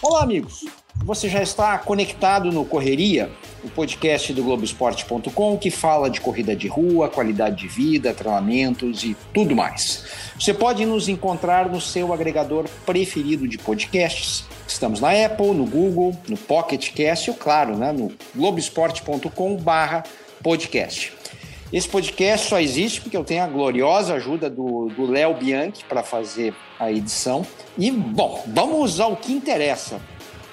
Olá, amigos. Você já está conectado no Correria, o podcast do Globoesporte.com que fala de corrida de rua, qualidade de vida, treinamentos e tudo mais. Você pode nos encontrar no seu agregador preferido de podcasts. Estamos na Apple, no Google, no Pocket Cast e, claro, né, no globoesporte.com/podcast. Esse podcast só existe porque eu tenho a gloriosa ajuda do Léo Bianchi para fazer a edição. E, bom, vamos ao que interessa.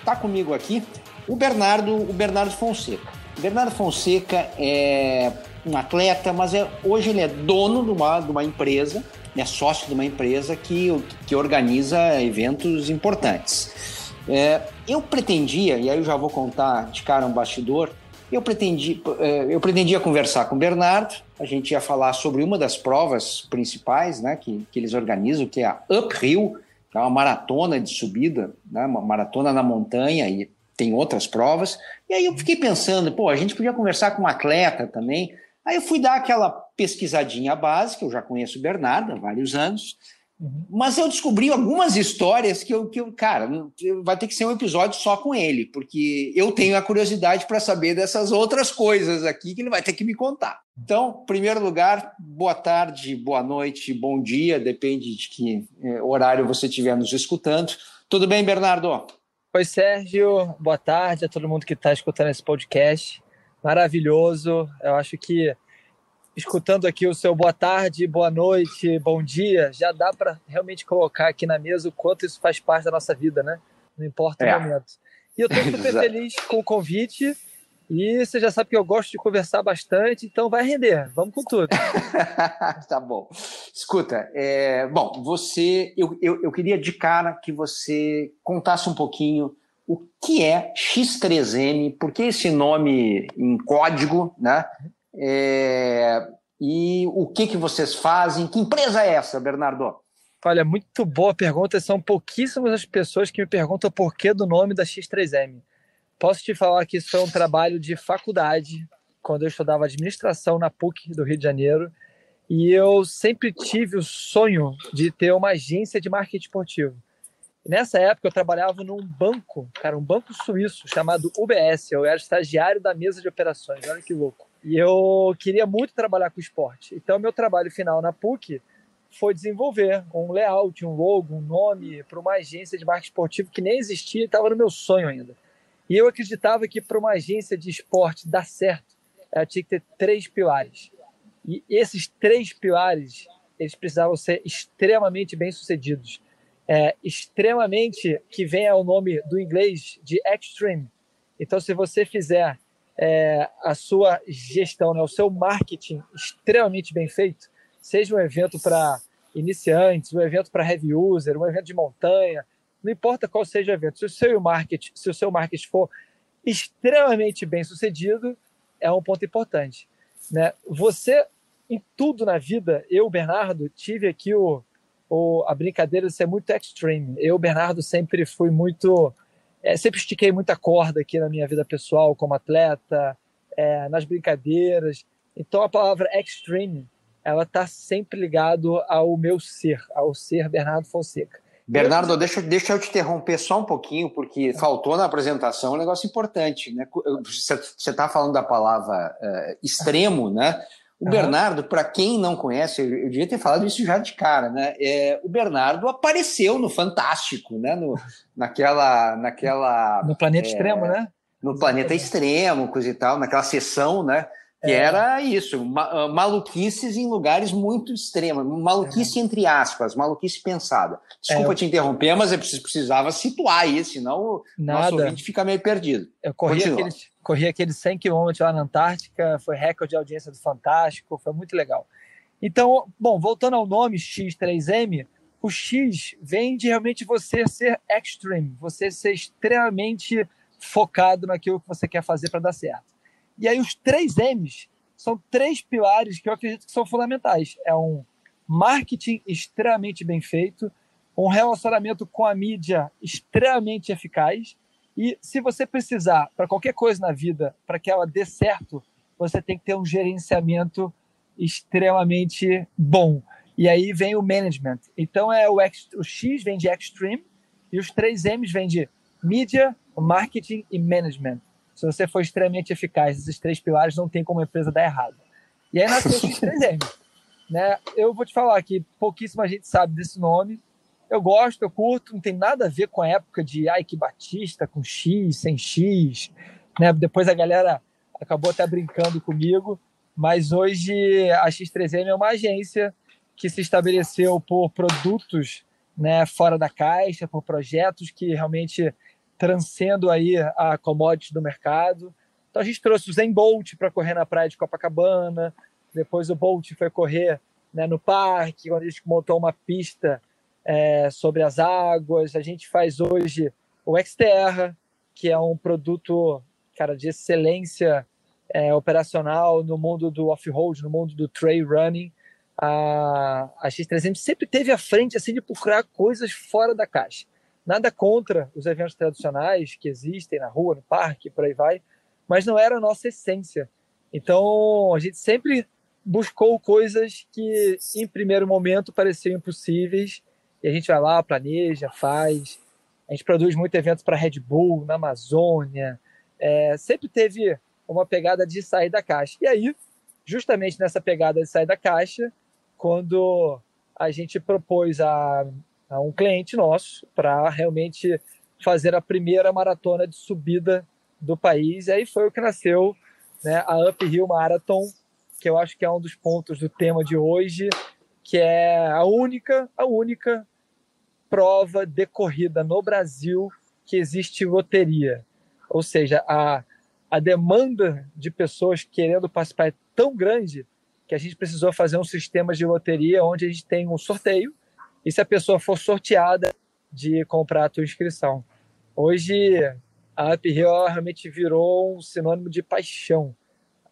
Tá comigo aqui o Bernardo, o Bernardo Fonseca. O Bernardo Fonseca é um atleta, mas é, hoje ele é dono de uma, de uma empresa, é sócio de uma empresa que, que organiza eventos importantes. É, eu pretendia, e aí eu já vou contar de cara um bastidor, eu pretendi, eh, eu pretendia conversar com o Bernardo, a gente ia falar sobre uma das provas principais né, que, que eles organizam, que é a Uphill, que é uma maratona de subida, né, uma maratona na montanha, e tem outras provas. E aí eu fiquei pensando, pô, a gente podia conversar com um atleta também. Aí eu fui dar aquela pesquisadinha básica, eu já conheço o Bernardo há vários anos, Uhum. Mas eu descobri algumas histórias que eu, que eu, cara, vai ter que ser um episódio só com ele, porque eu tenho a curiosidade para saber dessas outras coisas aqui que ele vai ter que me contar. Então, em primeiro lugar, boa tarde, boa noite, bom dia, depende de que é, horário você estiver nos escutando. Tudo bem, Bernardo? Oi, Sérgio, boa tarde a todo mundo que está escutando esse podcast. Maravilhoso, eu acho que escutando aqui o seu boa tarde, boa noite, bom dia, já dá para realmente colocar aqui na mesa o quanto isso faz parte da nossa vida, né? Não importa é. o momento. E eu estou super feliz com o convite. E você já sabe que eu gosto de conversar bastante, então vai render. Vamos com tudo. tá bom. Escuta, é, bom, você, eu, eu, eu queria de cara que você contasse um pouquinho o que é X3M, por que esse nome em código, né? É, e o que, que vocês fazem? Que empresa é essa, Bernardo? Olha, muito boa pergunta. São pouquíssimas as pessoas que me perguntam o porquê do nome da X3M. Posso te falar que isso foi um trabalho de faculdade, quando eu estudava administração na PUC do Rio de Janeiro. E eu sempre tive o sonho de ter uma agência de marketing esportivo. nessa época eu trabalhava num banco, cara, um banco suíço chamado UBS. Eu era estagiário da mesa de operações. Olha que louco. E eu queria muito trabalhar com esporte. Então, meu trabalho final na PUC foi desenvolver um layout, um logo, um nome para uma agência de marketing esportivo que nem existia e estava no meu sonho ainda. E eu acreditava que para uma agência de esporte dar certo, ela tinha que ter três pilares. E esses três pilares, eles precisavam ser extremamente bem-sucedidos. É, extremamente, que vem ao nome do inglês de extreme. Então, se você fizer é, a sua gestão, né, o seu marketing extremamente bem feito, seja um evento para iniciantes, um evento para heavy user, um evento de montanha, não importa qual seja o evento, se o seu marketing, se o seu marketing for extremamente bem sucedido, é um ponto importante. Né? Você, em tudo na vida, eu, Bernardo, tive aqui o, o, a brincadeira de ser muito extreme. Eu, Bernardo, sempre fui muito é, sempre estiquei muita corda aqui na minha vida pessoal como atleta, é, nas brincadeiras. Então a palavra extreme, ela está sempre ligado ao meu ser, ao ser Bernardo Fonseca. Bernardo, deixa, deixa eu te interromper só um pouquinho, porque faltou na apresentação um negócio importante. Né? Você está falando da palavra uh, extremo, né? O uhum. Bernardo, para quem não conhece, eu, eu, devia ter falado isso já de cara, né? É, o Bernardo apareceu no Fantástico, né? No, naquela, naquela. No Planeta é, Extremo, né? No Planeta Extremo, coisa e tal, naquela sessão, né? Que é. era isso, ma ah, maluquices em lugares muito extremos, maluquice é. entre aspas, maluquice pensada. Desculpa é, eu... te interromper, mas eu precisava situar isso, senão o Nada. nosso ouvinte fica meio perdido. Eu corri aqueles, corri aqueles 100 quilômetros lá na Antártica, foi recorde de audiência do Fantástico, foi muito legal. Então, bom, voltando ao nome X3M, o X vem de realmente você ser extreme, você ser extremamente focado naquilo que você quer fazer para dar certo. E aí os três M's são três pilares que eu acredito que são fundamentais. É um marketing extremamente bem feito, um relacionamento com a mídia extremamente eficaz e se você precisar para qualquer coisa na vida, para que ela dê certo, você tem que ter um gerenciamento extremamente bom. e aí vem o management. Então é o, o X vem de extreme e os três M's vem de mídia, marketing e management. Se você for extremamente eficaz, esses três pilares não tem como a empresa dar errado. E aí nasceu os três M's. Né? Eu vou te falar que pouquíssima gente sabe desse nome. Eu gosto, eu curto, não tem nada a ver com a época de Ike Batista, com X, sem X. Né? Depois a galera acabou até brincando comigo, mas hoje a X3M é uma agência que se estabeleceu por produtos né, fora da caixa, por projetos que realmente transcendam aí a commodity do mercado. Então a gente trouxe o Zen Bolt para correr na praia de Copacabana, depois o Bolt foi correr né, no parque, onde a gente montou uma pista é, sobre as águas. A gente faz hoje o Xterra, que é um produto cara, de excelência é, operacional no mundo do off-road, no mundo do trail running. A, a X3M sempre teve à frente assim de procurar coisas fora da caixa. Nada contra os eventos tradicionais que existem na rua, no parque, por aí vai, mas não era a nossa essência. Então, a gente sempre buscou coisas que, em primeiro momento, pareciam impossíveis, a gente vai lá, planeja, faz. A gente produz muito eventos para Red Bull, na Amazônia, é, sempre teve uma pegada de sair da caixa. E aí, justamente nessa pegada de sair da caixa, quando a gente propôs a, a um cliente nosso para realmente fazer a primeira maratona de subida do país, e aí foi o que nasceu né, a Uphill Marathon, que eu acho que é um dos pontos do tema de hoje, que é a única, a única prova decorrida no Brasil que existe loteria. Ou seja, a, a demanda de pessoas querendo participar é tão grande que a gente precisou fazer um sistema de loteria onde a gente tem um sorteio e se a pessoa for sorteada de comprar a tua inscrição. Hoje a Uphill realmente virou um sinônimo de paixão.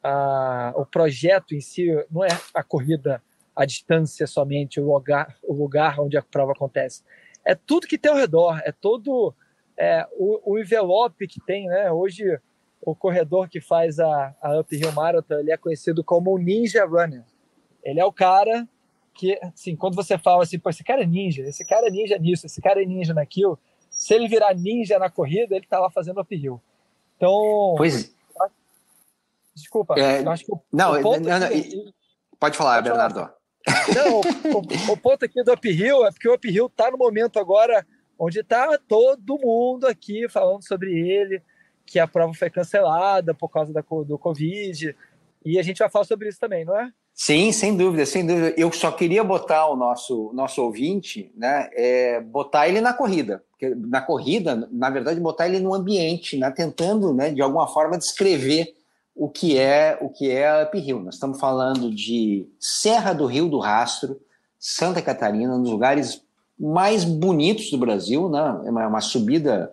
A, o projeto em si não é a corrida à distância somente, o lugar, o lugar onde a prova acontece. É tudo que tem ao redor, é todo é, o, o, envelope que tem, né? Hoje o corredor que faz a, a Uphill Marathon, ele é conhecido como o Ninja Runner. Ele é o cara que, assim, quando você fala assim, pô, esse cara é ninja, esse cara é ninja nisso, esse cara é ninja naquilo, se ele virar ninja na corrida, ele tá lá fazendo uphill. Então... Pois... Desculpa, é, eu acho que o, não, o não, não, aqui, pode falar, pode Bernardo. Falar. Não, o, o, ponto aqui do uphill é porque o uphill tá no momento agora onde está todo mundo aqui falando sobre ele, que a prova foi cancelada por causa da, do Covid. E a gente vai falar sobre isso também, não é? Sim, sem dúvida, sem dúvida. Eu só queria botar o nosso, nosso ouvinte, né, é, botar ele na corrida. Porque na corrida, na verdade, botar ele no ambiente, né, tentando, né, de alguma forma, descrever o que é o que é Uphill. Nós estamos falando de Serra do Rio do Rastro, Santa Catarina, nos lugares mais bonitos do Brasil, né? É uma, uma subida,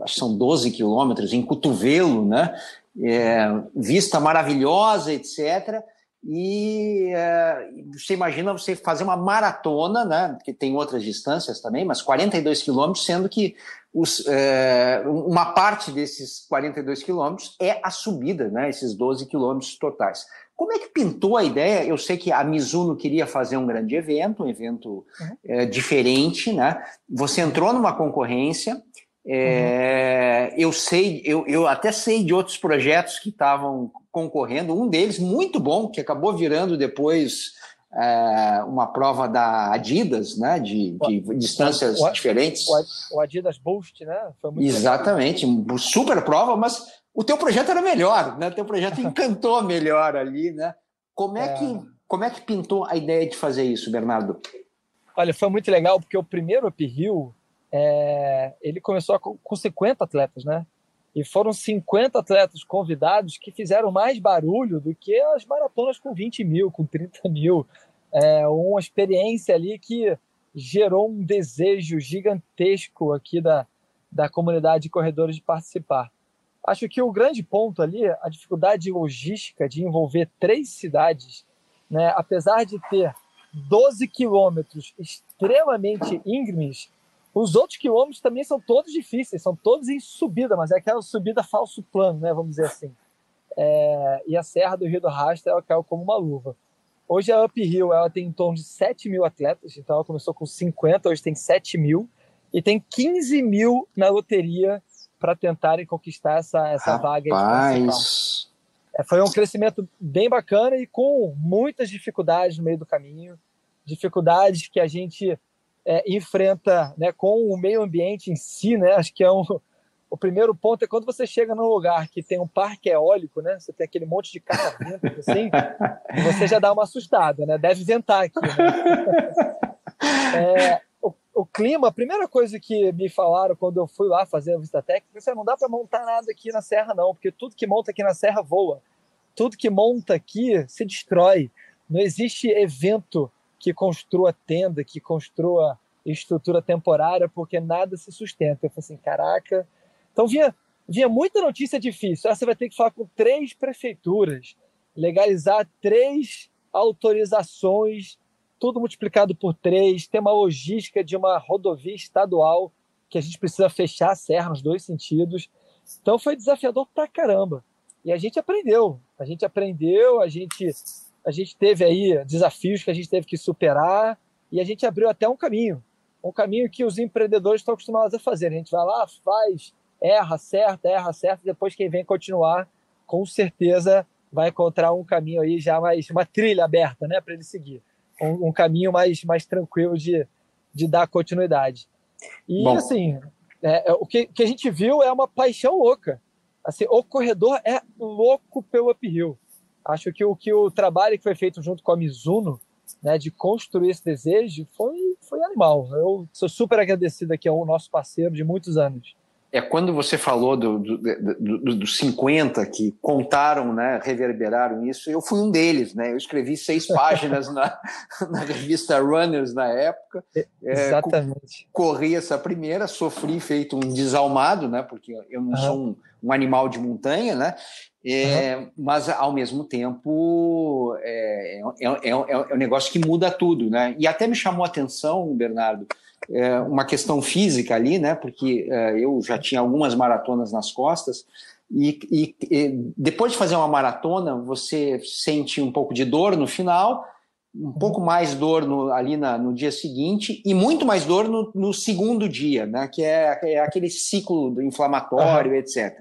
acho que são 12 quilômetros, em cotovelo, né? É, vista maravilhosa, etc. E é, você imagina você fazer uma maratona, né? Que tem outras distâncias também, mas 42 quilômetros, sendo que os, é, uma parte desses 42 quilômetros é a subida, né? Esses 12 quilômetros totais. Como é que pintou a ideia? Eu sei que a Mizuno queria fazer um grande evento, um evento uhum. é, diferente, né? Você entrou numa concorrência. É, uhum. Eu sei, eu, eu até sei de outros projetos que estavam concorrendo. Um deles muito bom, que acabou virando depois é, uma prova da Adidas, né? De, de o, distâncias o, diferentes. O, Adidas Boost, né? Exatamente, legal. super prova, mas o teu projeto era melhor, né? O teu projeto encantou melhor ali, né? Como é, é, que como é que pintou a ideia de fazer isso, Bernardo? Olha, foi muito legal porque o primeiro Uphill é, ele começou com 50 atletas, né? E foram 50 atletas convidados que fizeram mais barulho do que as maratonas com 20 mil, com 30 mil. É uma experiência ali que gerou um desejo gigantesco aqui da, da comunidade de corredores de participar. Acho que o grande ponto ali, a dificuldade logística de envolver três cidades, né, apesar de ter 12 quilômetros extremamente íngremes, os outros quilômetros também são todos difíceis, são todos em subida, mas é aquela subida falso plano, né, vamos dizer assim. É, e a Serra do Rio do Rastro ela caiu como uma luva. hoje a Uphill ela tem em torno de 7 mil atletas, então ela começou com 50, hoje tem 7 mil, e tem 15 mil na loteria para tentarem conquistar essa, essa Rapaz. vaga. É, foi um crescimento bem bacana e com muitas dificuldades no meio do caminho, dificuldades que a gente é, enfrenta né, com o meio ambiente em si, né? Acho que é um, o primeiro ponto é quando você chega num lugar que tem um parque eólico, né? Você tem aquele monte de catavento, assim, você já dá uma assustada, né? Deve ventar aqui, né? É, o, o, clima, a primeira coisa que me falaram quando eu fui lá fazer a vista técnica, é não dá para montar nada aqui na serra não, porque tudo que monta aqui na serra voa. Tudo que monta aqui se destrói. Não existe evento que construa tenda, que construa estrutura temporária, porque nada se sustenta. Eu falei assim, caraca. Então vinha, vinha muita notícia difícil. Ah, você vai ter que falar com três prefeituras, legalizar três autorizações, tudo multiplicado por três, tem uma logística de uma rodovia estadual que a gente precisa fechar a serra nos dois sentidos. Então foi desafiador pra caramba. E a gente aprendeu. A gente aprendeu, a gente a gente teve aí desafios que a gente teve que superar e a gente abriu até um caminho, um caminho que os empreendedores estão acostumados a fazer. A gente vai lá, faz, erra, acerta, erra, acerta, depois quem vem continuar, com certeza vai encontrar um caminho aí já mais, uma trilha aberta, né, para ele seguir. Um, um, caminho mais, mais tranquilo de, de dar continuidade. E, Bom. assim, é, é, o que, que a gente viu é uma paixão louca. Assim, o corredor é louco pelo uphill. Acho que o que o trabalho que foi feito junto com a Mizuno, né, de construir esse desejo, foi, foi animal. Eu sou super agradecido aqui ao nosso parceiro de muitos anos. É quando você falou dos do, do, do, do 50 que contaram, né, reverberaram isso, eu fui um deles, né? Eu escrevi seis páginas na, na revista Runners na época. É, exatamente. É, corri essa primeira, sofri feito um desalmado, né? Porque eu não uhum. sou um, um animal de montanha, né? É, uhum. Mas, ao mesmo tempo, é, é, é, é, um negócio que muda tudo, né? E até me chamou a atenção, Bernardo, uma questão física ali, né? Porque eu já tinha algumas maratonas nas costas e, e, e, depois de fazer uma maratona, você sente um pouco de dor no final, um uhum. pouco mais dor no, ali na, no dia seguinte e muito mais dor no, no segundo dia, né? Que é, é aquele ciclo inflamatório, uhum. etc.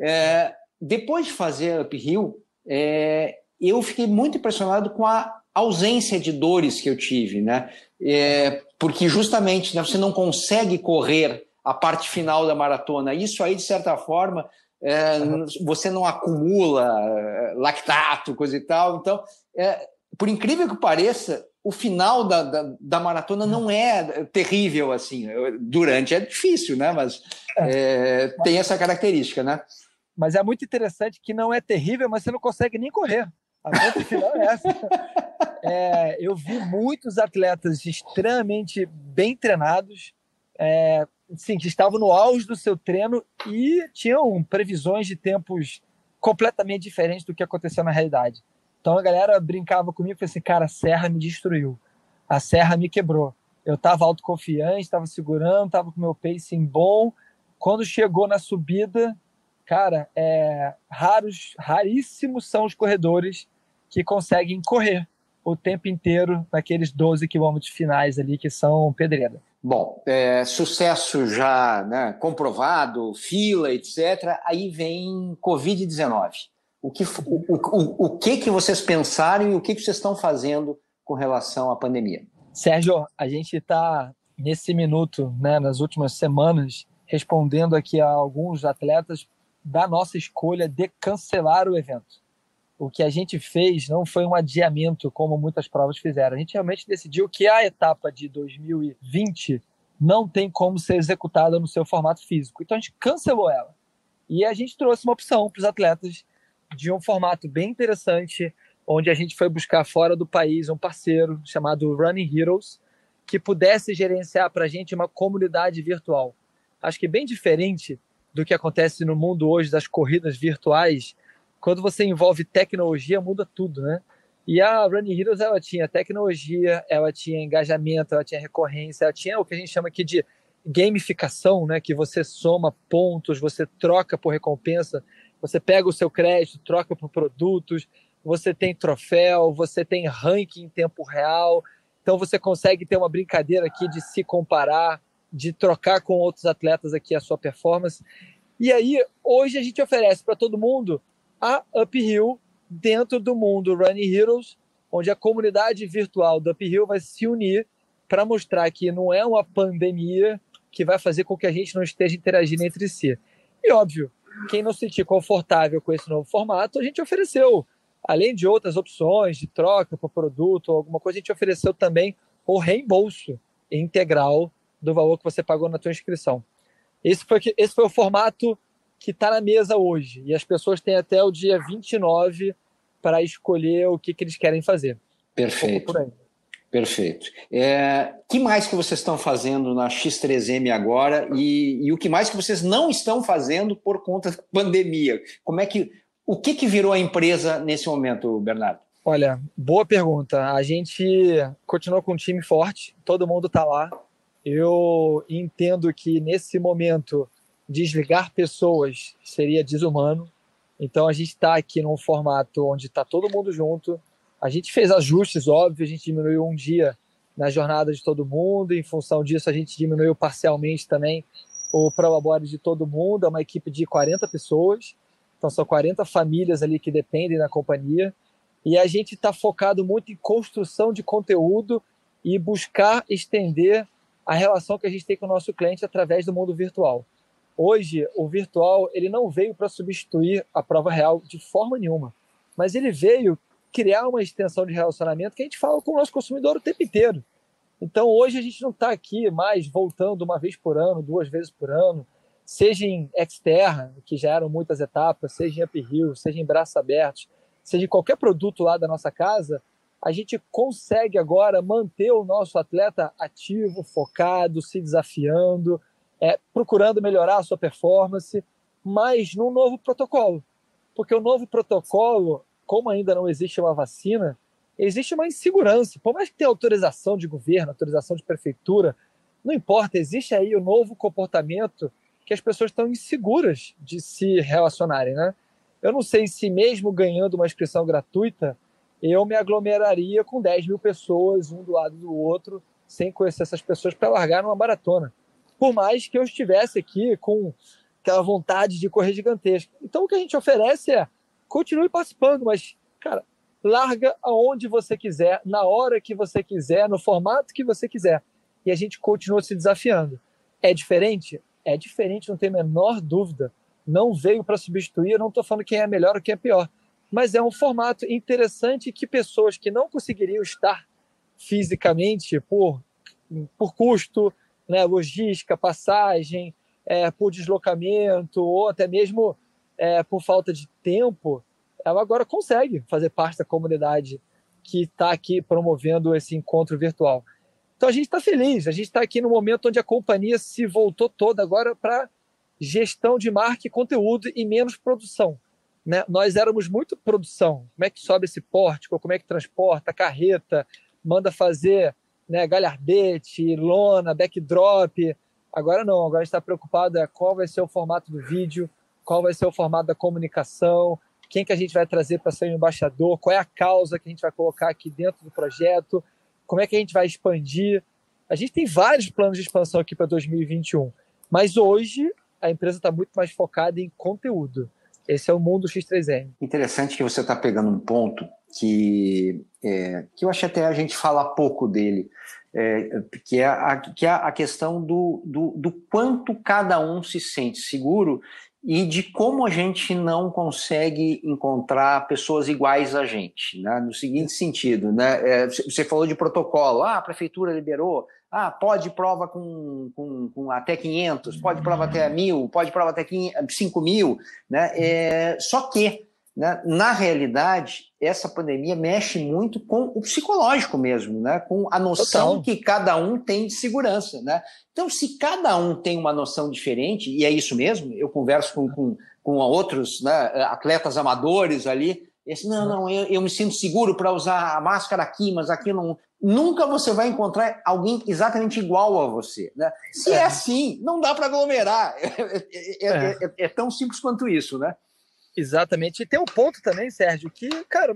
É, depois de fazer uphill, é, eu fiquei muito impressionado com a ausência de dores que eu tive, né? É, porque justamente né, você não consegue correr a parte final da maratona. Isso aí, de certa forma, é, você não acumula é, lactato, coisa e tal. Então, é, por incrível que pareça, o final da, da, da, maratona não é terrível assim. Durante é difícil, né? Mas é, tem essa característica, né? Mas é muito interessante que não é terrível, mas você não consegue nem correr. A conta final é essa. É, eu vi muitos atletas extremamente bem treinados, é, sim, que estavam no auge do seu treino e tinham previsões de tempos completamente diferentes do que aconteceu na realidade. Então a galera brincava comigo e falou assim: cara, a serra me destruiu, a serra me quebrou. Eu estava autoconfiante, estava segurando, estava com meu pacing bom. Quando chegou na subida, cara, é, raros, raríssimos são os corredores que conseguem correr o tempo inteiro naqueles 12 quilômetros finais ali que são pedreira. Bom, é, sucesso já né, comprovado, fila, etc. Aí vem Covid-19. O que, o, o, o que, que vocês pensaram e o que, que vocês estão fazendo com relação à pandemia? Sérgio, a gente está nesse minuto, né, nas últimas semanas, respondendo aqui a alguns atletas da nossa escolha de cancelar o evento. O que a gente fez não foi um adiamento, como muitas provas fizeram. A gente realmente decidiu que a etapa de 2020 não tem como ser executada no seu formato físico. Então a gente cancelou ela. E a gente trouxe uma opção para os atletas de um formato bem interessante, onde a gente foi buscar fora do país um parceiro chamado Running Heroes, que pudesse gerenciar para a gente uma comunidade virtual. Acho que bem diferente do que acontece no mundo hoje das corridas virtuais, quando você envolve tecnologia, muda tudo, né? E a Running Heroes, ela tinha tecnologia, ela tinha engajamento, ela tinha recorrência, ela tinha o que a gente chama aqui de gamificação, né? Que você soma pontos, você troca por recompensa, você pega o seu crédito, troca por produtos, você tem troféu, você tem ranking em tempo real, então você consegue ter uma brincadeira aqui de se comparar, de trocar com outros atletas aqui a sua performance. E aí, hoje a gente oferece para todo mundo a Uphill dentro do mundo Running Heroes, onde a comunidade virtual do Uphill vai se unir para mostrar que não é uma pandemia que vai fazer com que a gente não esteja interagindo entre si. E óbvio, quem não se sentir confortável com esse novo formato, a gente ofereceu, além de outras opções de troca por produto ou alguma coisa, a gente ofereceu também o reembolso integral do valor que você pagou na sua inscrição. Esse foi, esse foi o formato que está na mesa hoje. E as pessoas têm até o dia 29 para escolher o que, que eles querem fazer. Perfeito. Um Perfeito. É, que mais que vocês estão fazendo na X3M agora e, e, o que mais que vocês não estão fazendo por conta da pandemia? Como é que o que, que virou a empresa nesse momento, Bernardo? Olha, boa pergunta. A gente continua com um time forte, todo mundo está lá. Eu entendo que nesse momento desligar pessoas seria desumano. Então a gente está aqui num formato onde está todo mundo junto, a gente fez ajustes, óbvio, a gente diminuiu um dia na jornada de todo mundo, em função disso a gente diminuiu parcialmente também o Probabore de todo mundo, é uma equipe de 40 pessoas, então são 40 famílias ali que dependem da companhia, e a gente está focado muito em construção de conteúdo e buscar estender a relação que a gente tem com o nosso cliente através do mundo virtual. Hoje, o virtual ele não veio para substituir a prova real de forma nenhuma, mas ele veio criar uma extensão de relacionamento que a gente fala com o nosso consumidor o tempo inteiro. Então, hoje a gente não está aqui mais voltando uma vez por ano, duas vezes por ano, seja em externa, que já eram muitas etapas, seja em uphill, seja em braços abertos, seja em qualquer produto lá da nossa casa, a gente consegue agora manter o nosso atleta ativo, focado, se desafiando, é, procurando melhorar a sua performance, mas num novo protocolo. Porque o novo protocolo como ainda não existe uma vacina, existe uma insegurança. Por mais que tenha autorização de governo, autorização de prefeitura, não importa, existe aí o um novo comportamento que as pessoas estão inseguras de se relacionarem, né? Eu não sei se mesmo ganhando uma inscrição gratuita, eu me aglomeraria com 10 mil pessoas, um do lado do outro, sem conhecer essas pessoas para largar numa maratona. Por mais que eu estivesse aqui com aquela vontade de correr gigantesca. Então o que a gente oferece é continue participando, mas, cara, larga aonde você quiser, na hora que você quiser, no formato que você quiser. E a gente continua se desafiando. É diferente? É diferente, não tem a menor dúvida. Não veio para substituir, eu não estou falando quem é melhor ou quem é pior. Mas é um formato interessante que pessoas que não conseguiriam estar fisicamente por, por custo, né, logística, passagem, é, por deslocamento ou até mesmo é, por falta de tempo, ela agora consegue fazer parte da comunidade que está aqui promovendo esse encontro virtual. Então a gente está feliz, a gente está aqui no momento onde a companhia se voltou toda agora para gestão de marca e conteúdo e menos produção. Né? Nós éramos muito produção. Como é que sobe esse pórtico? Como é que transporta? Carreta, manda fazer né, galhardete, lona, backdrop. Agora não, agora está preocupado é qual vai ser o formato do vídeo, qual vai ser o formato da comunicação, quem que a gente vai trazer para ser o embaixador, qual é a causa que a gente vai colocar aqui dentro do projeto, como é que a gente vai expandir. A gente tem vários planos de expansão aqui para 2021, mas hoje a empresa está muito mais focada em conteúdo. Esse é o mundo X3M. Interessante que você está pegando um ponto que, é, que eu acho até a gente fala pouco dele, é, que, é a, que é a questão do, do, do quanto cada um se sente seguro e de como a gente não consegue encontrar pessoas iguais a gente, né? no seguinte sentido, né? É, você falou de protocolo, ah, a prefeitura liberou, ah, pode prova com, com, com até 500, pode prova até mil, pode prova até 5 mil, né? É, só que né? Na realidade, essa pandemia mexe muito com o psicológico mesmo, né? com a noção Total. que cada um tem de segurança. Né? Então, se cada um tem uma noção diferente, e é isso mesmo, eu converso com, com, com outros né, atletas amadores ali, esse, não, não, eu, eu me sinto seguro para usar a máscara aqui, mas aqui não. Nunca você vai encontrar alguém exatamente igual a você. Né? Se é, é assim, não dá para aglomerar. É, é, é, é tão simples quanto isso, né? Exatamente. E tem um ponto também, Sérgio, que, cara,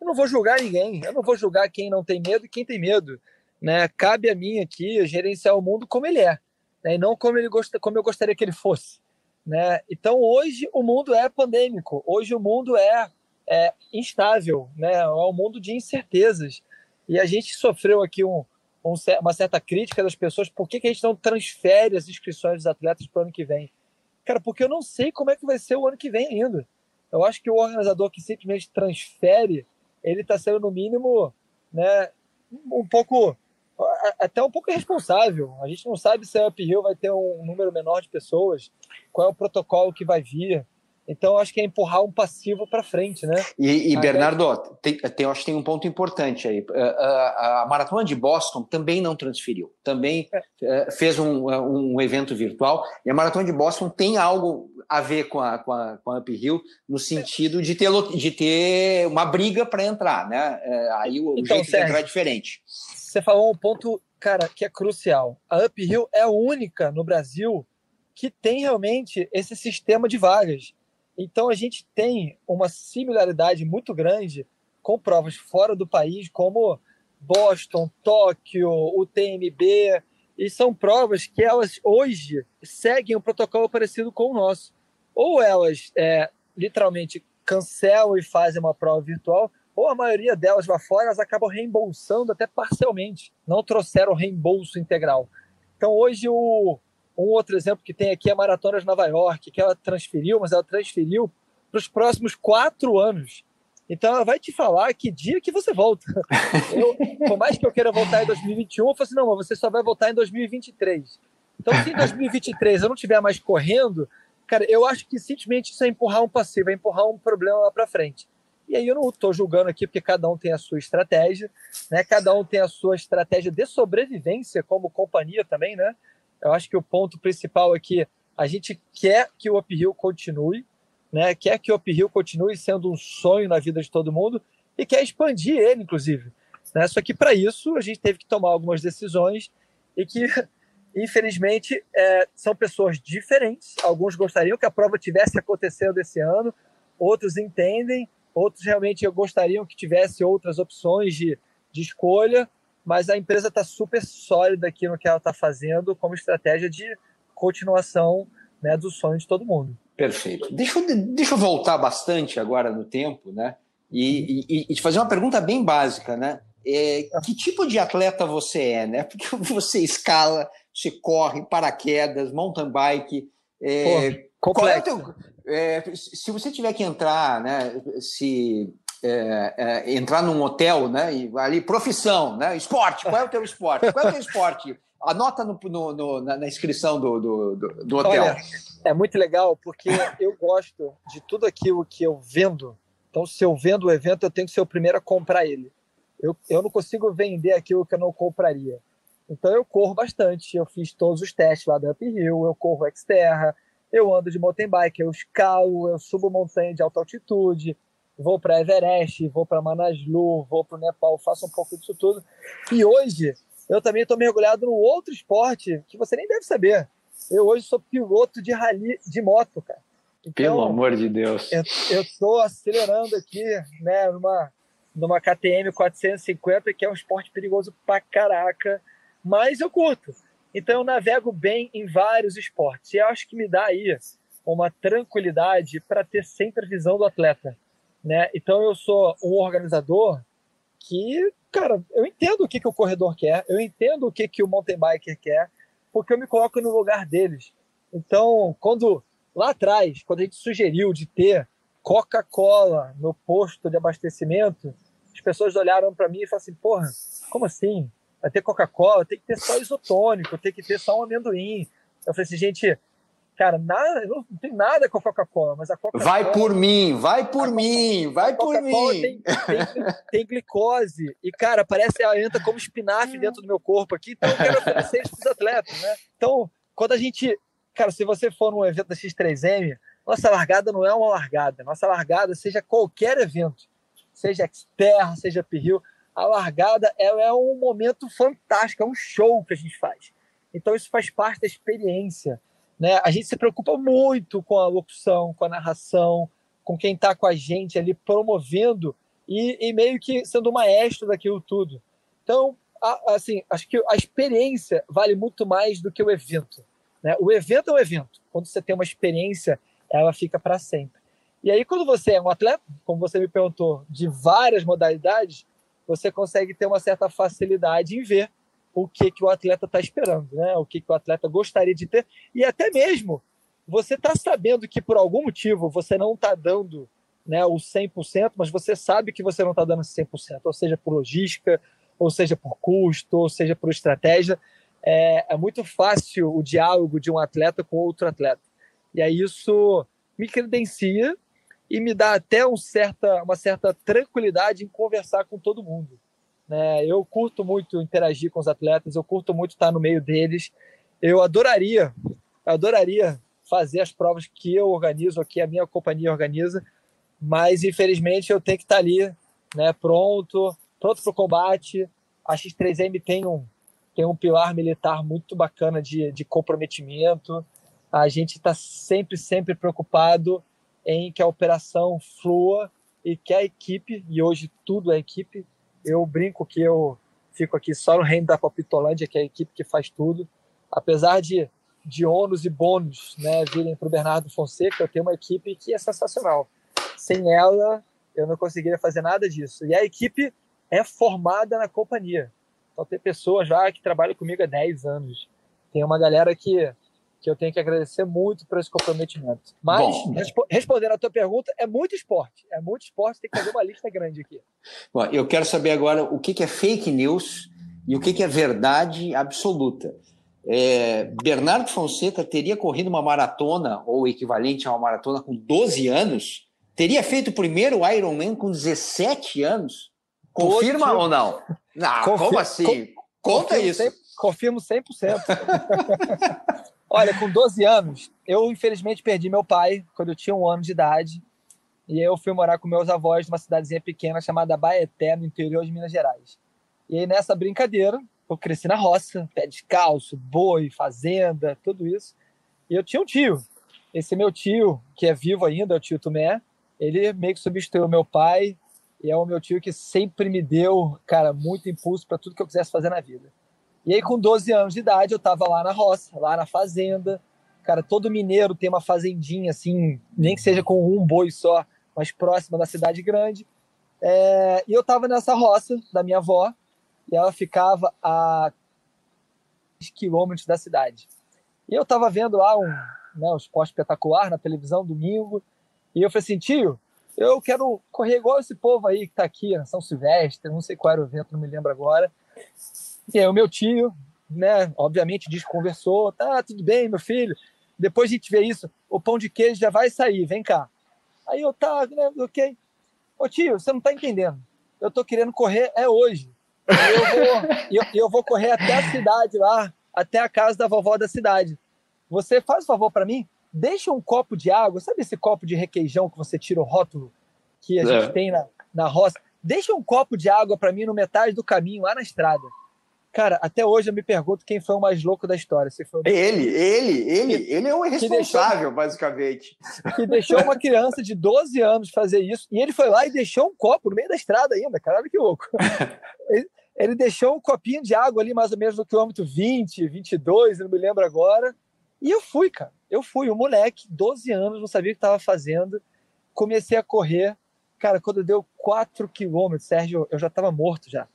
Eu não vou julgar ninguém, eu não vou julgar quem não tem medo e quem tem medo. Né? Cabe a mim aqui gerenciar o mundo como ele é, né? e não como, ele gosta, como eu gostaria que ele fosse. Né? Então, hoje o mundo é pandêmico, hoje o mundo é, é instável, né? é um mundo de incertezas. E a gente sofreu aqui um, um, uma certa crítica das pessoas, por que, que a gente não transfere as inscrições dos atletas para o ano que vem? Cara, porque eu não sei como é que vai ser o ano que vem ainda. Eu acho que o organizador que simplesmente transfere, ele está sendo, no mínimo, né, um pouco até um pouco irresponsável. A gente não sabe se a Uphill vai ter um número menor de pessoas, qual é o protocolo que vai vir. Então, acho que é empurrar um passivo para frente, né? E, e Bernardo, tem, tem, acho que tem um ponto importante aí. A, a, a, Maratona de Boston também não transferiu, também é. Eh, fez um, um evento virtual. E a Maratona de Boston tem algo a ver com a, com a, com a Uphill no sentido de ter, de ter uma briga para entrar, né? É, aí o então, jeito Sérgio, de entrar é diferente. Você falou um ponto, cara, que é crucial. A Uphill é a única no Brasil que tem realmente esse sistema de vagas. Então a gente tem uma similaridade muito grande com provas fora do país, como Boston, Tóquio, o TMB, e são provas que elas hoje seguem um protocolo parecido com o nosso. Ou elas é, literalmente cancelam e fazem uma prova virtual, ou a maioria delas lá fora elas acabam reembolsando até parcialmente, não trouxeram reembolso integral. Então hoje o, um outro exemplo que tem aqui é a Maratona de Nova York, que ela transferiu, mas ela transferiu para os próximos quatro anos. Então ela vai te falar que dia que você volta. Eu, por mais que eu queira voltar em 2021, eu falo assim, não, mas você só vai voltar em 2023. Então se em 2023 eu não estiver mais correndo, cara, eu acho que simplesmente isso é empurrar um passivo, é empurrar um problema lá para frente. E aí eu não estou julgando aqui porque cada um tem a sua estratégia, né? Cada um tem a sua estratégia de sobrevivência como companhia também, né? Eu acho que o ponto principal é a gente quer que o uphill continue, né? Quer que o uphill continue sendo um sonho na vida de todo mundo e quer expandir ele, inclusive. Né? Só que para isso a gente teve que tomar algumas decisões e que, infelizmente, é, são pessoas diferentes. Alguns gostariam que a prova tivesse acontecendo esse ano, outros entendem, outros realmente gostariam que tivesse outras opções de, de escolha mas a empresa está super sólida aqui no que ela está fazendo como estratégia de continuação né, do sonho de todo mundo. Perfeito. Deixa eu, deixa eu voltar bastante agora no tempo, né? E, e, e te fazer uma pergunta bem básica, né? É, que tipo de atleta você é, né? Porque você escala, você corre, paraquedas, mountain bike. É, Pô, qual é o teu, é, se você tiver que entrar, né? Se é, é, entrar num hotel, né? E ali, profissão, né? Esporte, qual é o teu esporte? Qual é o teu esporte? Anota no, no, no, na inscrição do, do, do, hotel. Olha, é muito legal porque eu gosto de tudo aquilo que eu vendo. Então, se eu vendo o evento, eu tenho que ser o primeiro a comprar ele. Eu, eu não consigo vender aquilo que eu não compraria. Então, eu corro bastante. Eu fiz todos os testes lá da Uphill, eu corro Xterra, eu ando de mountain bike, eu escalo, eu subo montanha de alta altitude, vou para Everest, vou para Manaslu, vou para o Nepal, faço um pouco disso tudo. E hoje eu também estou mergulhado num outro esporte que você nem deve saber. Eu hoje sou piloto de rally de moto, cara. Então, Pelo amor de Deus. Eu estou acelerando aqui, né, numa, numa KTM 450, que é um esporte perigoso pra caraca, mas eu curto. Então eu navego bem em vários esportes. E eu acho que me dá aí uma tranquilidade para ter sempre a visão do atleta. Né? Então eu sou um organizador que, cara, eu entendo o que, que o corredor quer, eu entendo o que, que o mountain biker quer, porque eu me coloco no lugar deles. Então, quando lá atrás, quando a gente sugeriu de ter Coca-Cola no posto de abastecimento, as pessoas olharam para mim e falaram assim: porra, como assim? Vai ter Coca-Cola? Tem que ter só isotônico, tem que ter só um amendoim. Eu falei assim, gente, Cara, nada, não tem nada com a Coca-Cola, mas a Coca-Cola. Vai por mim, vai por mim, vai por mim. Tem, tem, tem, glicose. E, cara, parece que ela entra como espinafre dentro do meu corpo aqui, então eu quero oferecer isso para os atletas, né? Então, quando a gente. Cara, se você for num evento da X3M, nossa largada não é uma largada. Nossa largada, seja qualquer evento, seja Xterra, seja Pirril, a largada ela é um momento fantástico, é um show que a gente faz. Então, isso faz parte da experiência. Né? A gente se preocupa muito com a locução, com a narração, com quem está com a gente ali promovendo e, e meio que sendo maestro daquilo tudo. Então, a, assim, acho que a experiência vale muito mais do que o evento. Né? O evento é um evento. Quando você tem uma experiência, ela fica para sempre. E aí, quando você é um atleta, como você me perguntou, de várias modalidades, você consegue ter uma certa facilidade em ver o que, que o atleta está esperando, né? o que, que o atleta gostaria de ter, e até mesmo você está sabendo que por algum motivo você não está dando né, o 100%, mas você sabe que você não está dando 100%, ou seja, por logística, ou seja, por custo, ou seja, por estratégia. É, é muito fácil o diálogo de um atleta com outro atleta. E aí isso me credencia e me dá até um certa, uma certa tranquilidade em conversar com todo mundo. Né? Eu curto muito interagir com os atletas, eu curto muito estar no meio deles. Eu adoraria, adoraria fazer as provas que eu organizo, que a minha companhia organiza, mas infelizmente eu tenho que estar ali, né, pronto, pronto para o combate. A X3M tem um, tem um pilar militar muito bacana de, de comprometimento. A gente está sempre, sempre preocupado em que a operação flua e que a equipe, e hoje tudo é equipe, eu brinco que eu fico aqui só no reino da Palpitolândia, que é a equipe que faz tudo. Apesar de de ônus e bônus né, virem para o Bernardo Fonseca, eu tenho uma equipe que é sensacional. Sem ela, eu não conseguiria fazer nada disso. E a equipe é formada na companhia. Então, tem pessoas já que trabalham comigo há 10 anos. Tem uma galera que, que eu tenho que agradecer muito por esse comprometimento. Mas, respo respondendo a tua pergunta, é muito esporte. É muito esporte, tem que fazer uma lista grande aqui. Bom, eu quero saber agora o que é fake news e o que é verdade absoluta é, Bernardo Fonseca teria corrido uma maratona, ou equivalente a uma maratona, com 12 anos, teria feito o primeiro Ironman com 17 anos? Confirma ou não? Não, Confir como assim? Conta confirmo isso. 100, confirmo 100%. Olha, com 12 anos, eu infelizmente perdi meu pai quando eu tinha um ano de idade. E eu fui morar com meus avós numa cidadezinha pequena chamada Baeté, no interior de Minas Gerais. E aí, nessa brincadeira, eu cresci na roça, pé descalço, boi, fazenda, tudo isso. E eu tinha um tio. Esse meu tio, que é vivo ainda, é o tio Tomé, ele meio que substituiu meu pai e é o meu tio que sempre me deu, cara, muito impulso para tudo que eu quisesse fazer na vida. E aí, com 12 anos de idade, eu tava lá na roça, lá na fazenda. Cara, todo mineiro tem uma fazendinha, assim, nem que seja com um boi só, mas próxima da cidade grande. É... e eu tava nessa roça da minha avó, e ela ficava a quilômetros da cidade. E eu estava vendo lá um, né, um esporte espetacular na televisão domingo, e eu falei assim, tio, eu quero correr igual esse povo aí que está aqui, na São Silvestre, não sei qual era o evento, não me lembro agora. E aí o meu tio, né, obviamente desconversou, tá, tudo bem, meu filho, depois a gente vê isso, o pão de queijo já vai sair, vem cá. Aí eu, tá, né, ok. Ô tio, você não está entendendo, eu estou querendo correr, é hoje. Eu vou, eu, eu vou correr até a cidade lá, até a casa da vovó da cidade. Você faz um favor para mim? Deixa um copo de água, sabe esse copo de requeijão que você tira o rótulo que a é. gente tem na, na roça? Deixa um copo de água para mim no metade do caminho, lá na estrada. Cara, até hoje eu me pergunto quem foi o mais louco da história. Se foi ele, ele, ele, ele é o irresponsável, basicamente. Que deixou uma criança de 12 anos fazer isso. E ele foi lá e deixou um copo no meio da estrada ainda. Caralho, que louco. Ele, ele deixou um copinho de água ali, mais ou menos no quilômetro 20, 22, não me lembro agora. E eu fui, cara. Eu fui, um moleque, 12 anos, não sabia o que estava fazendo. Comecei a correr. Cara, quando deu 4 quilômetros, Sérgio, eu já estava morto já.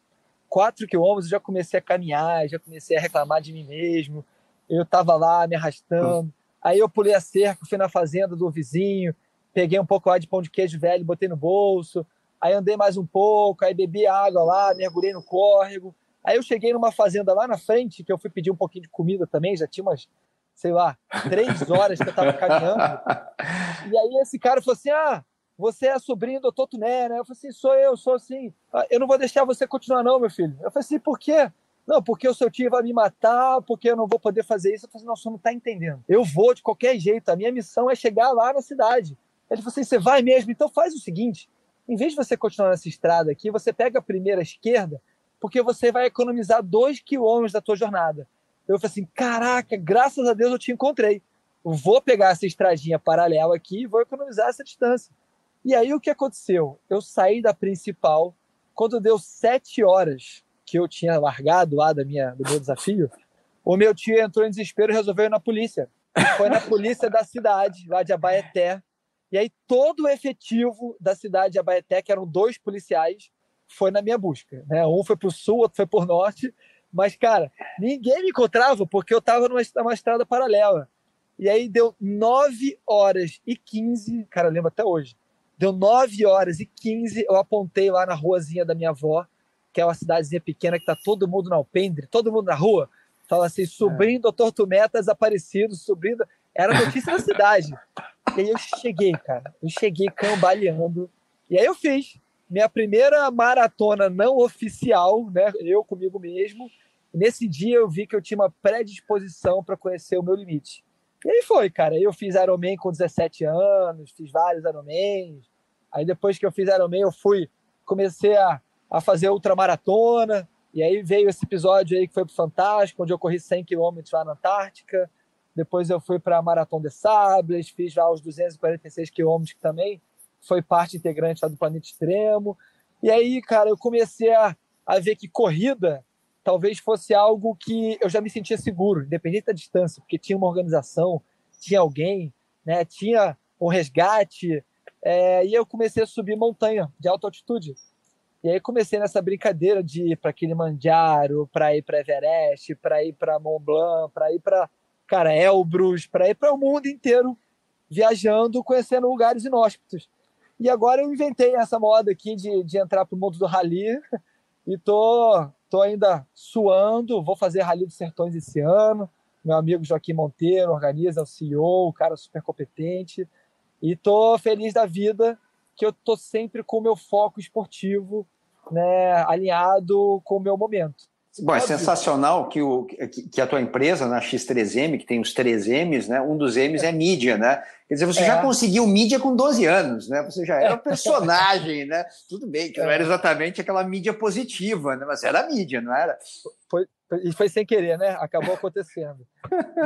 4 quilômetros, eu já comecei a caminhar, já comecei a reclamar de mim mesmo. Eu estava lá me arrastando. Aí eu pulei a cerca, fui na fazenda do vizinho, peguei um pouco lá de pão de queijo velho, botei no bolso Aí andei mais um pouco, aí bebi água lá, mergulhei no córrego. Aí eu cheguei numa fazenda lá na frente, que eu fui pedir um pouquinho de comida também, já tinha umas, sei lá, três horas que eu tava caminhando. E aí esse cara falou assim: Ah, você é sobrinho do Dr. Tuné, né? Eu falei assim: Sou eu, sou assim. Ah, eu não vou deixar você continuar, não, meu filho. Eu falei assim: Por quê? Não, porque o seu tio vai me matar, porque eu não vou poder fazer isso. Eu falei assim: Não, você não tá entendendo. Eu vou de qualquer jeito, a minha missão é chegar lá na cidade. Ele falou assim: Você vai mesmo? Então faz o seguinte em vez de você continuar nessa estrada aqui, você pega a primeira esquerda, porque você vai economizar dois quilômetros da tua jornada. Eu falei assim, caraca, graças a Deus eu te encontrei. vou pegar essa estradinha paralela aqui e vou economizar essa distância. E aí o que aconteceu? Eu saí da principal, quando deu sete horas que eu tinha largado lá da minha, do meu desafio, o meu tio entrou em desespero e resolveu ir na polícia. Foi na polícia da cidade, lá de Abaeté. E aí todo o efetivo da cidade de Abaeté, que eram dois policiais, foi na minha busca. Né? Um foi para o sul, outro foi para o norte. Mas, cara, ninguém me encontrava porque eu estava numa, numa estrada paralela. E aí deu 9 horas e 15, cara, lembro até hoje. Deu 9 horas e 15, eu apontei lá na ruazinha da minha avó, que é uma cidadezinha pequena que tá todo mundo na alpendre, todo mundo na rua. Fala assim, sobrinho é. do Tortumé tá desaparecido, sobrinho... Era notícia da cidade. E aí eu cheguei, cara. Eu cheguei cambaleando. E aí eu fiz minha primeira maratona não oficial, né? Eu comigo mesmo. Nesse dia eu vi que eu tinha uma predisposição para conhecer o meu limite. E aí foi, cara. Eu fiz Ironman com 17 anos, fiz vários Ironmans. Aí depois que eu fiz Ironman, eu fui, comecei a, a fazer ultramaratona. E aí veio esse episódio aí que foi pro Fantástico, onde eu corri 100 km lá na Antártica. Depois eu fui para a Maratona de Sables, fiz lá os 246 quilômetros que também foi parte integrante lá do Planeta Extremo. E aí, cara, eu comecei a, a ver que corrida talvez fosse algo que eu já me sentia seguro, independente da distância, porque tinha uma organização, tinha alguém, né, tinha um resgate, é, e eu comecei a subir montanha de alta altitude. E aí comecei nessa brincadeira de ir para Kilimanjaro, para ir para Everest, para ir para Mont Blanc, para ir para cara Elbrus, para ir para o mundo inteiro viajando, conhecendo lugares inóspitos. E agora eu inventei essa moda aqui de, de entrar o mundo do rally e tô, tô ainda suando. Vou fazer Rally dos Sertões esse ano. Meu amigo Joaquim Monteiro organiza, é o CEO, o cara super competente. E tô feliz da vida que eu tô sempre com o meu foco esportivo né, alinhado com o meu momento. Bom, é sensacional que, o, que a tua empresa, na X3M, que tem os três M's, né? Um dos M's é mídia, né? Quer dizer, você é. já conseguiu mídia com 12 anos, né? Você já era um personagem, né? Tudo bem, que é. não era exatamente aquela mídia positiva, né? Mas era mídia, não era? Foi, e foi sem querer, né? Acabou acontecendo.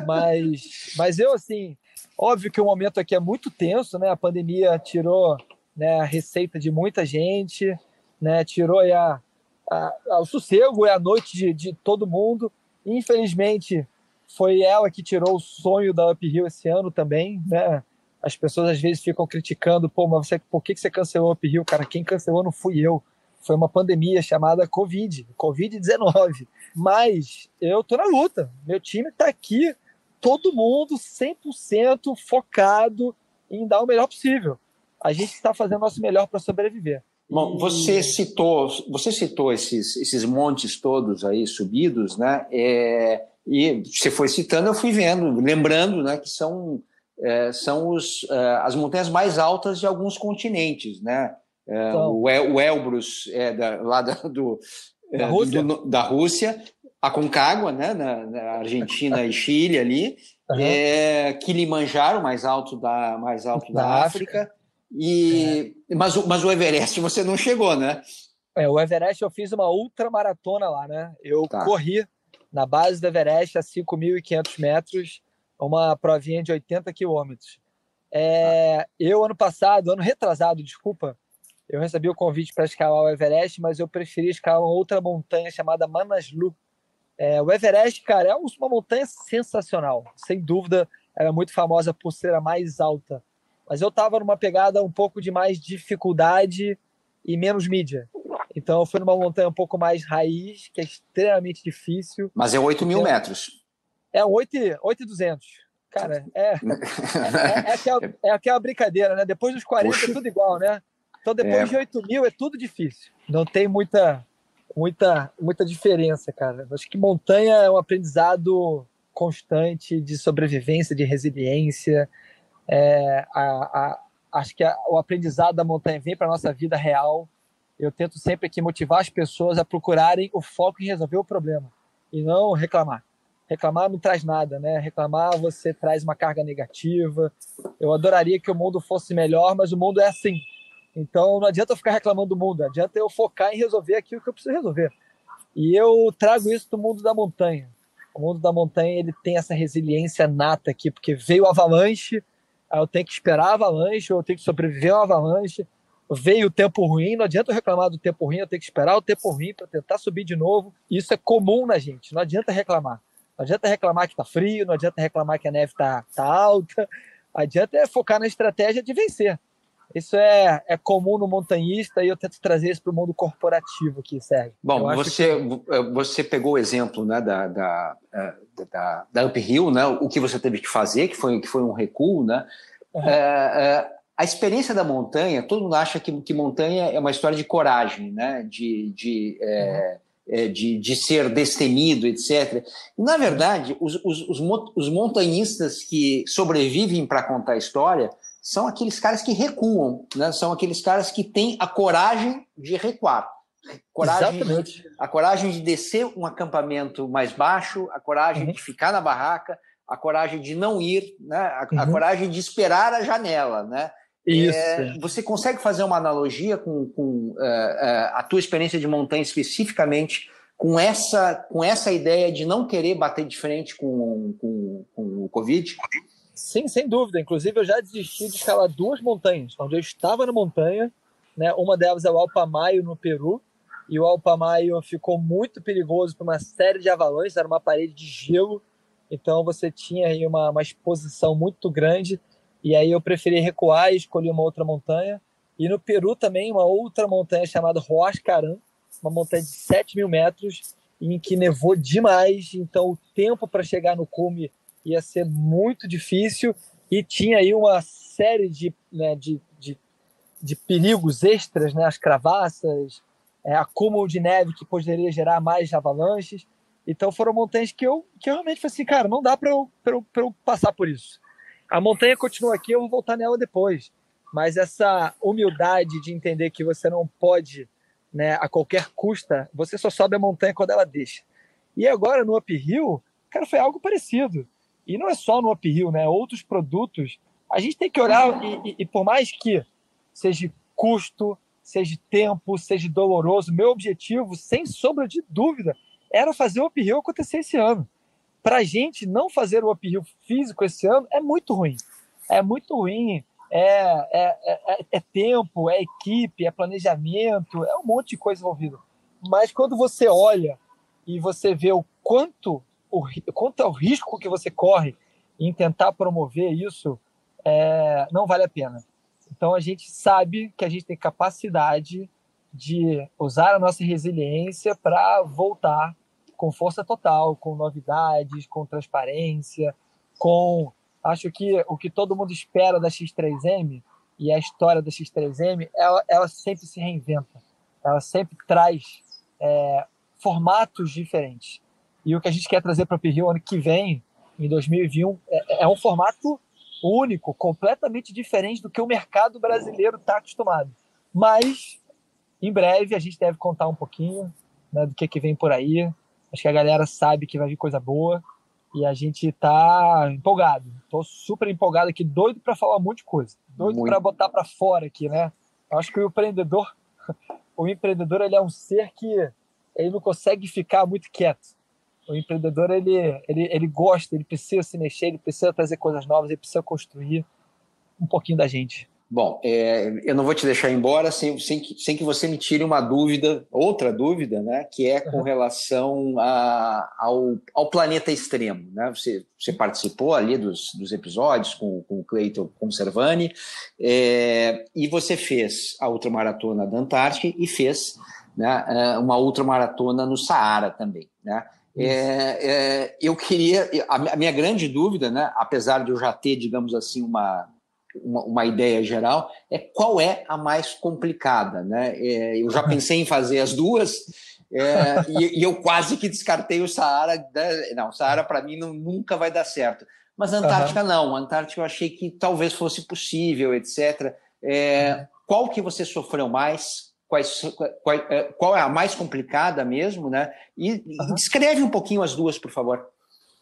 mas, mas eu, assim, óbvio que o momento aqui é muito tenso, né? A pandemia tirou né, a receita de muita gente, né? Tirou a a, a, o sossego, é a noite de, de todo mundo. Infelizmente, foi ela que tirou o sonho da Uphill esse ano também, né? As pessoas às vezes ficam criticando, pô, mas você, por que, você cancelou o Uphill? Cara, quem cancelou não fui eu. Foi uma pandemia chamada Covid, Covid-19. Mas eu tô na luta. Meu time tá aqui, todo mundo 100% focado em dar o melhor possível. A gente está fazendo o nosso melhor para sobreviver. Bom, você citou, você citou esses, esses montes todos aí subidos, né? É, e você foi citando, eu fui vendo, lembrando, né, que são, é, são os, é, as montanhas mais altas de alguns continentes, né? É, então, o, El, o Elbrus é da, lá da, do, é, da, Rússia. Do, da Rússia, a Concagua, né, na, na Argentina e Chile ali, uhum. é, Kilimanjaro, mais alto da, mais alto da, da África. África e, é. mas, o, mas o Everest você não chegou, né? É, o Everest eu fiz uma ultramaratona lá, né? Eu tá. corri na base do Everest a 5.500 metros, uma provinha de 80 quilômetros. É, tá. Eu, ano passado, ano retrasado, desculpa, eu recebi o convite para escalar o Everest, mas eu preferi escalar uma outra montanha chamada Manaslu. É, o Everest, cara, é uma montanha sensacional. Sem dúvida, ela é muito famosa por ser a mais alta mas eu estava numa pegada um pouco de mais dificuldade e menos mídia. Então eu fui numa montanha um pouco mais raiz, que é extremamente difícil. Mas é 8 mil metros. É 8,200. Cara, é, é, é, é, aquela, é aquela brincadeira, né? Depois dos 40 Puxa. é tudo igual, né? Então depois é. de 8 mil é tudo difícil. Não tem muita, muita, muita diferença, cara. Acho que montanha é um aprendizado constante de sobrevivência, de resiliência, é, a, a, acho que a, o aprendizado da montanha vem para a nossa vida real. Eu tento sempre aqui motivar as pessoas a procurarem o foco em resolver o problema e não reclamar. Reclamar não traz nada, né? Reclamar você traz uma carga negativa. Eu adoraria que o mundo fosse melhor, mas o mundo é assim. Então não adianta eu ficar reclamando do mundo, adianta eu focar em resolver aquilo que eu preciso resolver. E eu trago isso do mundo da montanha. O mundo da montanha ele tem essa resiliência nata aqui, porque veio avalanche, eu tenho que esperar a avalanche, eu tenho que sobreviver a avalanche. Veio o tempo ruim, não adianta eu reclamar do tempo ruim, eu tenho que esperar o tempo ruim para tentar subir de novo. Isso é comum na gente, não adianta reclamar. Não adianta reclamar que está frio, não adianta reclamar que a neve está tá alta. Adianta é focar na estratégia de vencer. Isso é, é comum no montanhista e eu tento trazer isso para o mundo corporativo aqui, Sérgio. Bom, você, que... Eh, você pegou o exemplo né, da, da, eh, da, da Uphill, né, o que você teve que fazer, que foi, que foi um recuo. Né? Uhum. É, é, a experiência da montanha, todo mundo acha que, que montanha é uma história de coragem, né? de, de, é, uhum. de, de, ser destemido, etc. E, na verdade, os, os, os, os montanhistas que sobrevivem para contar a história são aqueles caras que recuam, né? são aqueles caras que têm a coragem de recuar. Coragem Exatamente. a coragem de descer um acampamento mais baixo, a coragem uhum. de ficar na barraca, a coragem de não ir, né? a, uhum. a coragem de esperar a janela. Né? Isso. É, você consegue fazer uma analogia com, com uh, uh, a tua experiência de montanha especificamente com essa, com essa ideia de não querer bater de frente com, com, com o Covid? Sim, sem dúvida. Inclusive, eu já desisti de escalar duas montanhas, onde eu estava na montanha. Né? Uma delas é o Alpamayo, no Peru. E o Alpamayo ficou muito perigoso para uma série de avalanches. Era uma parede de gelo. Então, você tinha aí uma, uma exposição muito grande. E aí, eu preferi recuar e escolhi uma outra montanha. E no Peru também, uma outra montanha chamada Huascarán, uma montanha de 7 mil metros, em que nevou demais. Então, o tempo para chegar no cume ia ser muito difícil e tinha aí uma série de, né, de, de, de, perigos extras, né, as cravaças, é, acúmulo de neve que poderia gerar mais avalanches. Então foram montanhas que eu, que eu realmente falei assim, cara, não dá para eu, eu, eu passar por isso. A montanha continua aqui, eu vou voltar nela depois. Mas essa humildade de entender que você não pode, né, a qualquer custa, você só sobe a montanha quando ela deixa. E agora no uphill, cara, foi algo parecido. E não é só no uphill, né? Outros produtos, a gente tem que olhar e, e, e por mais que seja custo, seja tempo, seja doloroso, meu objetivo, sem sombra de dúvida, era fazer o uphill acontecer esse ano. Para a gente não fazer o uphill físico esse ano é muito ruim. É muito ruim. É, é, é, é, tempo, é equipe, é planejamento, é um monte de coisa envolvida. Mas quando você olha e você vê o quanto o, quanto o risco que você corre em tentar promover isso, é, não vale a pena. Então a gente sabe que a gente tem capacidade de usar a nossa resiliência para voltar com força total, com novidades, com transparência, com acho que o que todo mundo espera da X3M e a história da X3M, ela, ela sempre se reinventa, ela sempre traz é, formatos diferentes. E o que a gente quer trazer para o Uphill ano que vem, em 2021, é, é um formato único, completamente diferente do que o mercado brasileiro está acostumado. Mas, em breve, a gente deve contar um pouquinho né, do que, que vem por aí. Acho que a galera sabe que vai vir coisa boa e a gente está empolgado. Estou super empolgado aqui, doido para falar um monte de coisa, doido para botar para fora aqui, né? Eu acho que o empreendedor, o empreendedor ele é um ser que ele não consegue ficar muito quieto. O empreendedor ele, ele, ele gosta, ele precisa se mexer, ele precisa trazer coisas novas, ele precisa construir um pouquinho da gente. Bom, é, eu não vou te deixar embora sem, sem, que, sem que você me tire uma dúvida, outra dúvida, né, que é com uhum. relação a, ao, ao planeta extremo. Né? Você, você participou ali dos, dos episódios com, com o Cleiton Conservani é, e você fez a ultramaratona da Antártica e fez né, é, uma ultramaratona no Saara também. Né? É, é, eu queria. A minha grande dúvida, né, apesar de eu já ter, digamos assim, uma, uma, uma ideia geral, é qual é a mais complicada. Né? É, eu já pensei em fazer as duas. É, e, e, eu quase que descartei o Saara. Né? Não, o Saara para mim não, nunca vai dar certo. Mas a Antártica uhum. não. A Antártica eu achei que talvez fosse possível, etc. É, qual que você sofreu mais? Quais, qual, é, qual é a mais complicada mesmo, né? E uhum. descreve um pouquinho as duas, por favor.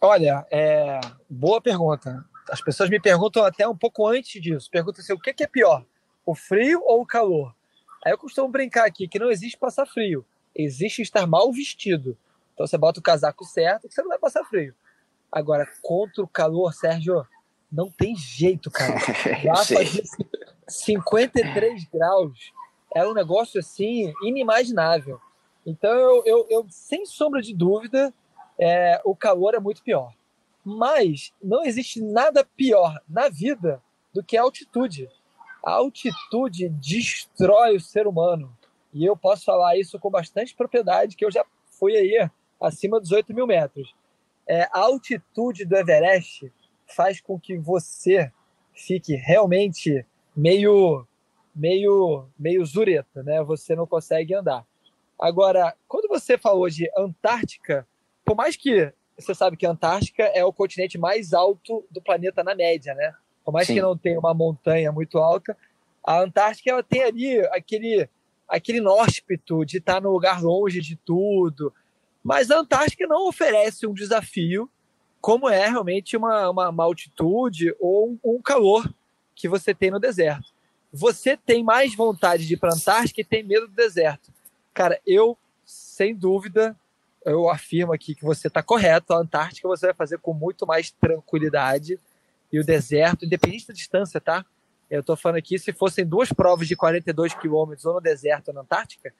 Olha, é, boa pergunta. As pessoas me perguntam até um pouco antes disso. Perguntam assim, o que é pior, o frio ou o calor? Aí eu costumo brincar aqui que não existe passar frio, existe estar mal vestido. Então você bota o casaco certo que você não vai passar frio. Agora, contra o calor, Sérgio, Não tem jeito, cara. Lá fazia 53 graus. Era um negócio assim inimaginável. Então, eu, eu, eu sem sombra de dúvida, é, o calor é muito pior. Mas não existe nada pior na vida do que a altitude. A altitude destrói o ser humano. E eu posso falar isso com bastante propriedade, que eu já fui aí acima dos 8 mil metros. É, a altitude do Everest faz com que você fique realmente meio meio meio zureta, né? Você não consegue andar. Agora, quando você falou de Antártica, por mais que você sabe que a Antártica é o continente mais alto do planeta na média, né? Por mais Sim. que não tenha uma montanha muito alta, a Antártica ela tem ali aquele aquele inóspito de estar no lugar longe de tudo. Mas a Antártica não oferece um desafio como é realmente uma, uma, uma altitude ou um, um, calor que você tem no deserto. Você tem mais vontade de ir para a Antártica e tem medo do deserto. Cara, eu, sem dúvida, eu afirmo aqui que você está correto. A Antártica você vai fazer com muito mais tranquilidade. E o deserto, independente da distância, tá? Eu estou falando aqui, se fossem duas provas de 42 quilômetros, ou no deserto ou na Antártica,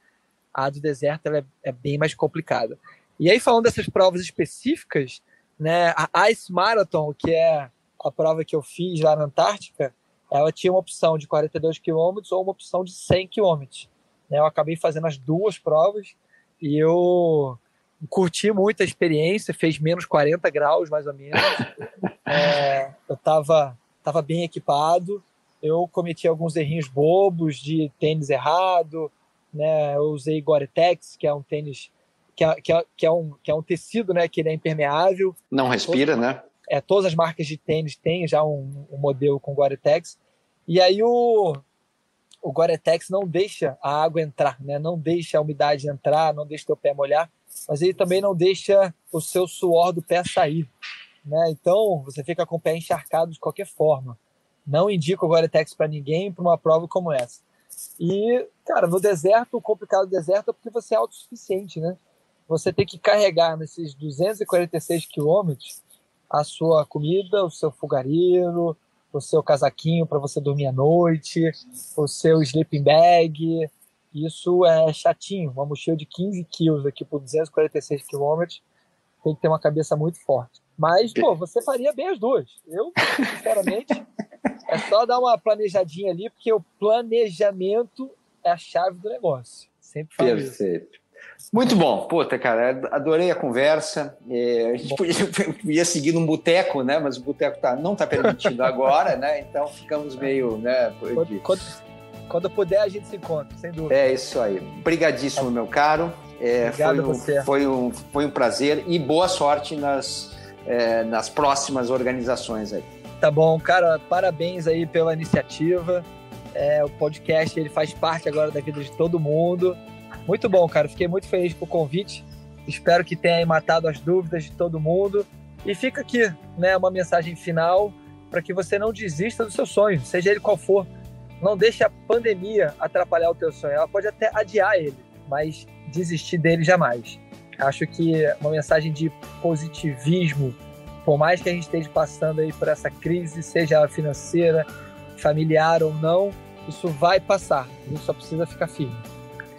a do deserto é, é, bem mais complicada. E aí, falando dessas provas específicas, né, a Ice Marathon, que é a prova que eu fiz lá na Antártica, ela tinha uma opção de 42 quilômetros ou uma opção de 100 quilômetros. Né, eu acabei fazendo as duas provas e eu curti muito a experiência, fez menos 40 graus mais ou menos. É, eu estava tava bem equipado, eu cometi alguns errinhos bobos de tênis errado, né? Eu usei Gore-Tex, que é um tênis que é, que, é, que, é um, que é um tecido, né? Que ele é impermeável. Não respira, todas, né? É, todas as marcas de tênis têm já um, um modelo com Gore-Tex. E aí o, o Gore-Tex não deixa a água entrar, né? Não deixa a umidade entrar, não deixa o teu pé molhar, mas ele também não deixa o seu suor do pé sair, né? Então você fica com o pé encharcado de qualquer forma. Não indico o Gore-Tex para ninguém para uma prova como essa. E, cara, no deserto, o complicado do deserto é porque você é autossuficiente, né? Você tem que carregar nesses 246 quilômetros a sua comida, o seu fogareiro, o seu casaquinho para você dormir à noite, o seu sleeping bag. Isso é chatinho. Uma mochila de 15 quilos aqui por 246 quilômetros tem que ter uma cabeça muito forte. Mas, pô, você faria bem as duas. Eu, sinceramente, é só dar uma planejadinha ali, porque o planejamento é a chave do negócio. Sempre falo Perfeito. Muito bom, puta, cara, adorei a conversa. É, a gente podia, podia, seguir num boteco, né? Mas o boteco tá, não está permitido agora, né? Então ficamos meio, né? Quando, quando, quando, puder, a gente se encontra, sem dúvida. É isso aí. Obrigadíssimo, meu caro. É, Obrigado foi um, você. Foi um, foi um prazer e boa sorte nas, é, nas próximas organizações aí. Tá bom, cara, parabéns aí pela iniciativa. É, o podcast ele faz parte agora da vida de todo mundo. Muito bom, cara. Fiquei muito feliz com o convite. Espero que tenha matado as dúvidas de todo mundo. E fica aqui, né, uma mensagem final para que você não desista do seu sonho, seja ele qual for. Não deixe a pandemia atrapalhar o teu sonho. Ela pode até adiar ele, mas desistir dele jamais. Acho que uma mensagem de positivismo por mais que a gente esteja passando aí por essa crise, seja financeira, familiar ou não, isso vai passar. A gente só precisa ficar firme.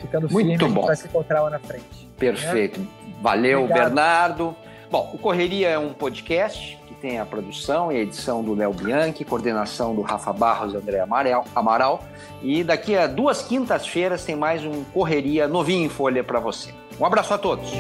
Ficando firme, Muito bom. vai se encontrar lá na frente. Perfeito. Né? Valeu, Obrigado. Bernardo. Bom, o Correria é um podcast que tem a produção e a edição do Léo Bianchi, coordenação do Rafa Barros e André Amaral, Amaral. E daqui a duas quintas-feiras tem mais um Correria novinho em folha para você. Um abraço a todos.